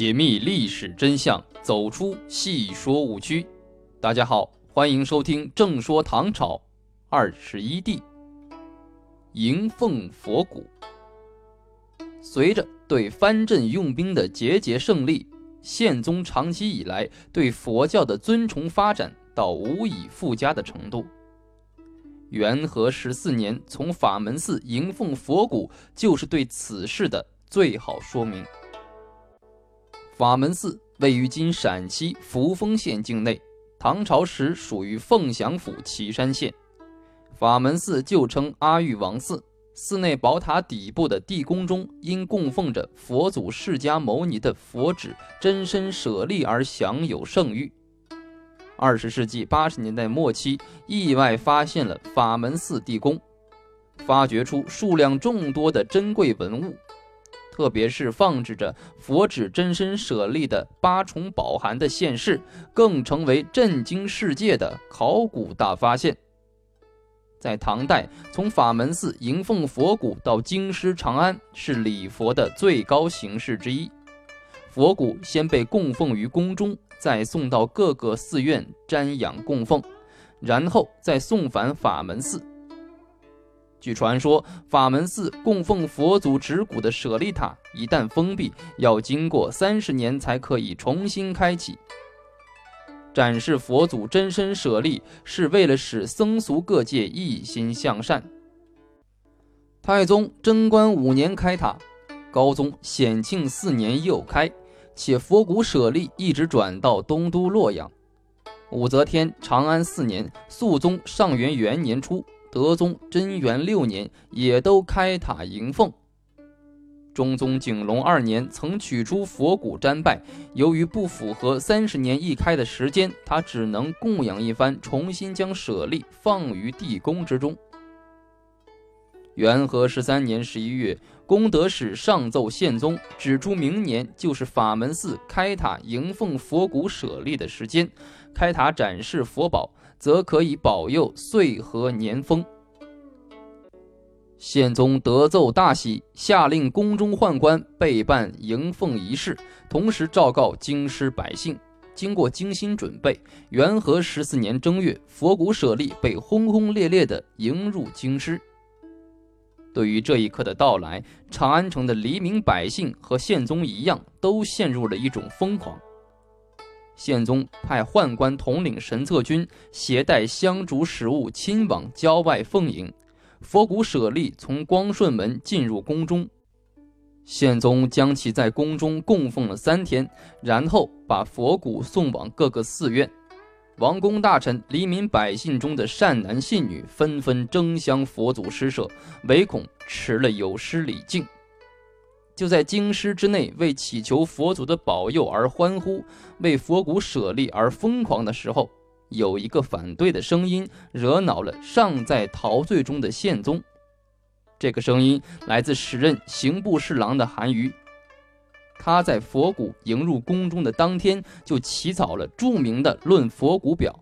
解密历史真相，走出戏说误区。大家好，欢迎收听《正说唐朝二十一帝迎奉佛骨》。随着对藩镇用兵的节节胜利，宪宗长期以来对佛教的尊崇发展到无以复加的程度。元和十四年从法门寺迎奉佛骨，就是对此事的最好说明。法门寺位于今陕西扶风县境内，唐朝时属于凤翔府岐山县。法门寺旧称阿育王寺，寺内宝塔底部的地宫中，因供奉着佛祖释迦牟尼的佛指真身舍利而享有盛誉。二十世纪八十年代末期，意外发现了法门寺地宫，发掘出数量众多的珍贵文物。特别是放置着佛指真身舍利的八重宝函的现世，更成为震惊世界的考古大发现。在唐代，从法门寺迎奉佛骨到京师长安，是礼佛的最高形式之一。佛骨先被供奉于宫中，再送到各个寺院瞻仰供奉，然后再送返法门寺。据传说，法门寺供奉佛祖指骨的舍利塔一旦封闭，要经过三十年才可以重新开启。展示佛祖真身舍利，是为了使僧俗各界一心向善。太宗贞观五年开塔，高宗显庆四年又开，且佛骨舍利一直转到东都洛阳。武则天长安四年，肃宗上元元年初。德宗贞元六年也都开塔迎奉。中宗景龙二年曾取出佛骨瞻拜，由于不符合三十年一开的时间，他只能供养一番，重新将舍利放于地宫之中。元和十三年十一月，功德使上奏宪宗，指出明年就是法门寺开塔迎奉佛骨舍利的时间，开塔展示佛宝。则可以保佑岁和年丰。宪宗得奏大喜，下令宫中宦官备办迎奉仪式，同时昭告京师百姓。经过精心准备，元和十四年正月，佛骨舍利被轰轰烈烈地迎入京师。对于这一刻的到来，长安城的黎民百姓和宪宗一样，都陷入了一种疯狂。宪宗派宦官统领神策军，携带香烛食物，亲往郊外奉迎。佛骨舍利从光顺门进入宫中，宪宗将其在宫中供奉了三天，然后把佛骨送往各个寺院。王公大臣、黎民百姓中的善男信女纷纷争相佛祖施舍，唯恐迟了有失礼敬。就在京师之内为祈求佛祖的保佑而欢呼，为佛骨舍利而疯狂的时候，有一个反对的声音惹恼了尚在陶醉中的宪宗。这个声音来自时任刑部侍郎的韩愈，他在佛骨迎入宫中的当天就起草了著名的《论佛骨表》。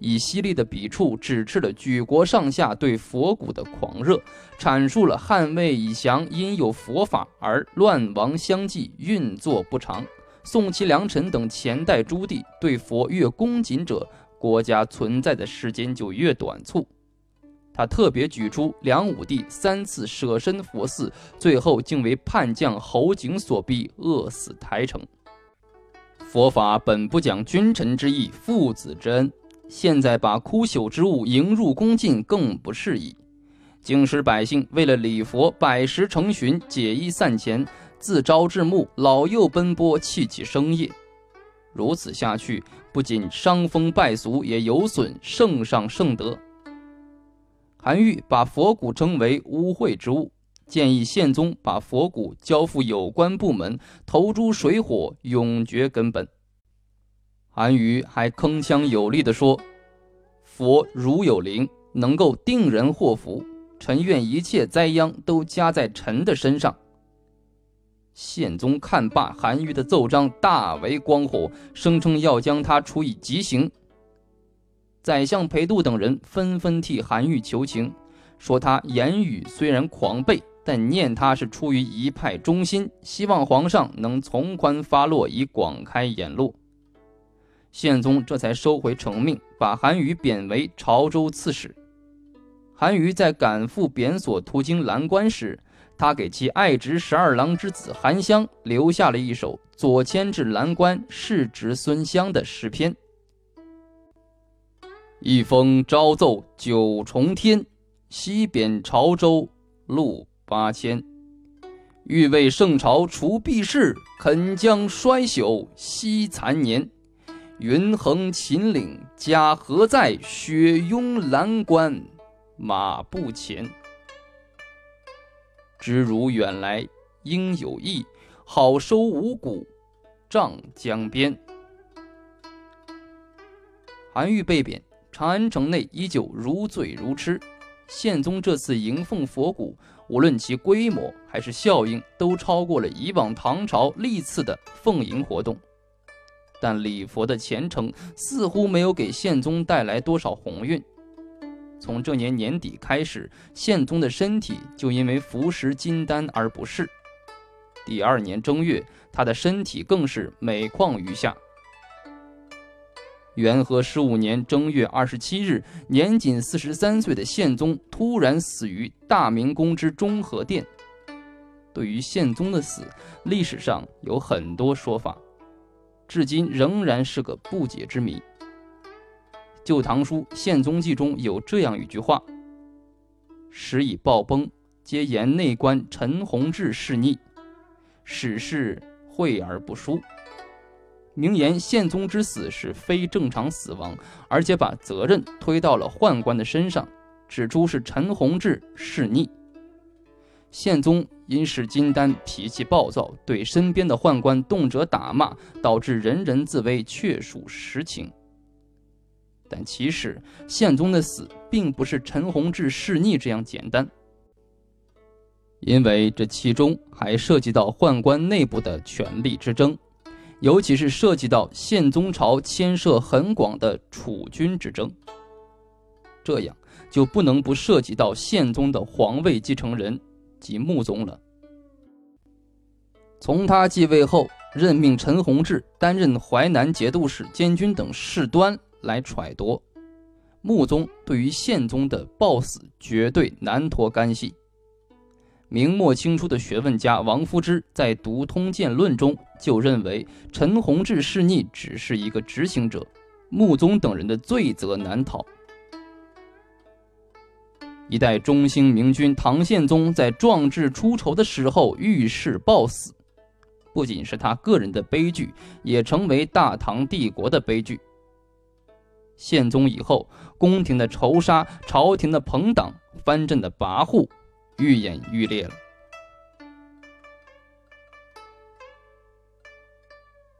以犀利的笔触指斥了举国上下对佛骨的狂热，阐述了汉魏以降因有佛法而乱亡相继、运作不长；宋齐梁陈等前代诸帝对佛越恭谨者，国家存在的时间就越短促。他特别举出梁武帝三次舍身佛寺，最后竟为叛将侯景所逼，饿死台城。佛法本不讲君臣之义、父子之恩。现在把枯朽之物迎入宫禁更不适宜。京师百姓为了礼佛，百十成群，解衣散钱，自朝至暮，老幼奔波，泣起生业。如此下去，不仅伤风败俗，也有损圣上圣德。韩愈把佛骨称为污秽之物，建议宪宗把佛骨交付有关部门，投诸水火，永绝根本。韩愈还铿锵有力地说：“佛如有灵，能够定人祸福。臣愿一切灾殃都加在臣的身上。”宪宗看罢韩愈的奏章，大为光火，声称要将他处以极刑。宰相裴度等人纷纷替韩愈求情，说他言语虽然狂悖，但念他是出于一派忠心，希望皇上能从宽发落，以广开言路。宪宗这才收回成命，把韩愈贬为潮州刺史。韩愈在赶赴贬所途经蓝关时，他给其爱侄十二郎之子韩湘留下了一首左迁至蓝关世侄孙湘的诗篇：“一封朝奏九重天，西贬潮州路八千。欲为圣朝除弊事，肯将衰朽惜残年。”云横秦岭家何在？雪拥蓝关马不前。知汝远来应有意，好收五谷仗江边。韩愈被贬，长安城内依旧如醉如痴。宪宗这次迎奉佛骨，无论其规模还是效应，都超过了以往唐朝历次的奉迎活动。但礼佛的虔诚似乎没有给宪宗带来多少鸿运。从这年年底开始，宪宗的身体就因为服食金丹而不适。第二年正月，他的身体更是每况愈下。元和十五年正月二十七日，年仅四十三岁的宪宗突然死于大明宫之中和殿。对于宪宗的死，历史上有很多说法。至今仍然是个不解之谜。《旧唐书·宪宗记》中有这样一句话：“时已暴崩，皆言内官陈弘志弑逆，史事讳而不书。”明言宪宗之死是非正常死亡，而且把责任推到了宦官的身上，指出是陈弘志弑逆。宪宗因是金丹脾气暴躁，对身边的宦官动辄打骂，导致人人自危，确属实情。但其实宪宗的死并不是陈弘志弑逆这样简单，因为这其中还涉及到宦官内部的权力之争，尤其是涉及到宪宗朝牵涉很广的储君之争，这样就不能不涉及到宪宗的皇位继承人。即穆宗了。从他继位后，任命陈弘志担任淮南节度使、监军等事端来揣度。穆宗对于宪宗的暴死绝对难脱干系。明末清初的学问家王夫之在《读通鉴论》中就认为，陈弘志弑逆只是一个执行者，穆宗等人的罪责难逃。一代中兴明君唐宪宗在壮志出丑的时候遇事暴死，不仅是他个人的悲剧，也成为大唐帝国的悲剧。宪宗以后，宫廷的仇杀、朝廷的朋党、藩镇的跋扈，愈演愈烈了。